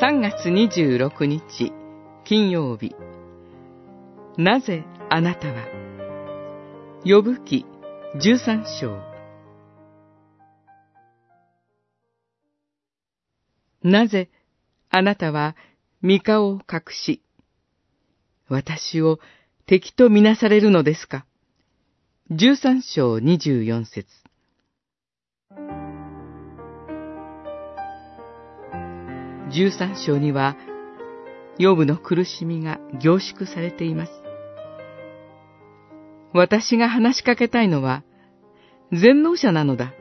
3月26日金曜日。なぜあなたは？呼ぶ記13章。なぜあなたは三顔を隠し私を敵とみなされるのですか？13章24節。13章には、ヨブの苦しみが凝縮されています。私が話しかけたいのは、全能者なのだ。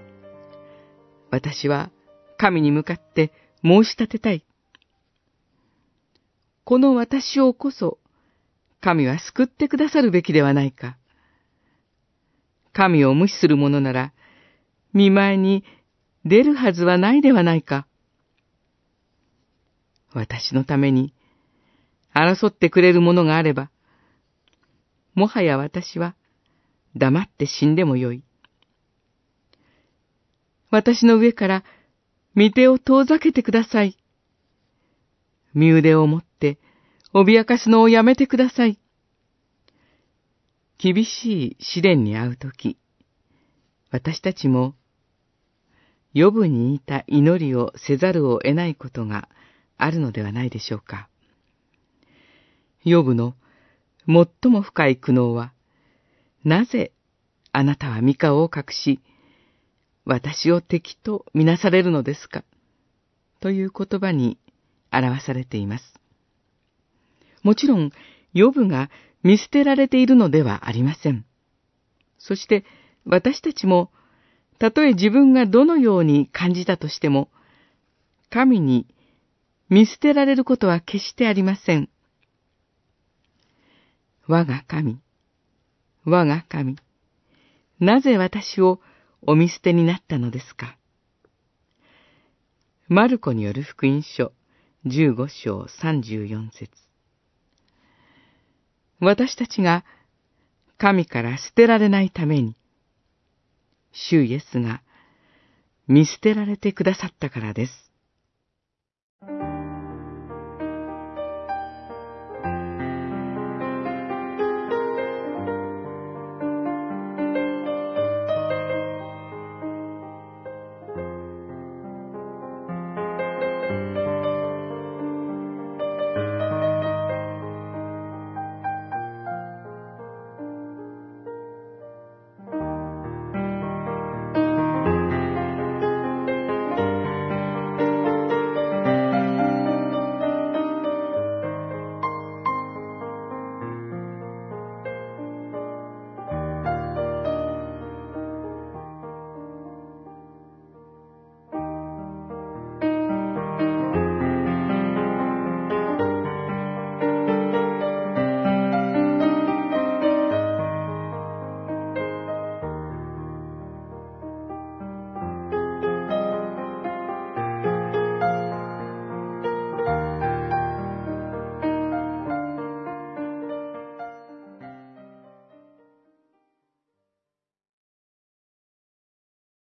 私は神に向かって申し立てたい。この私をこそ、神は救ってくださるべきではないか。神を無視する者なら、見舞いに出るはずはないではないか。私のために争ってくれるものがあれば、もはや私は黙って死んでもよい。私の上から御手を遠ざけてください。身腕を持って脅かすのをやめてください。厳しい試練に遭うとき、私たちも、予部に似た祈りをせざるを得ないことがあるのではないでしょうか。ヨブの最も深い苦悩は、なぜあなたは三顔を隠し、私を敵とみなされるのですか？という言葉に表されています。もちろん、ヨブが見捨てられているのではありません。そして、私たちも、たとえ自分がどのように感じたとしても、神に見捨てられることは決してありません。我が神、我が神、なぜ私をお見捨てになったのですか？マルコによる福音書15章34節私たちが神から捨てられないために、主イエスが見捨てられてくださったからです。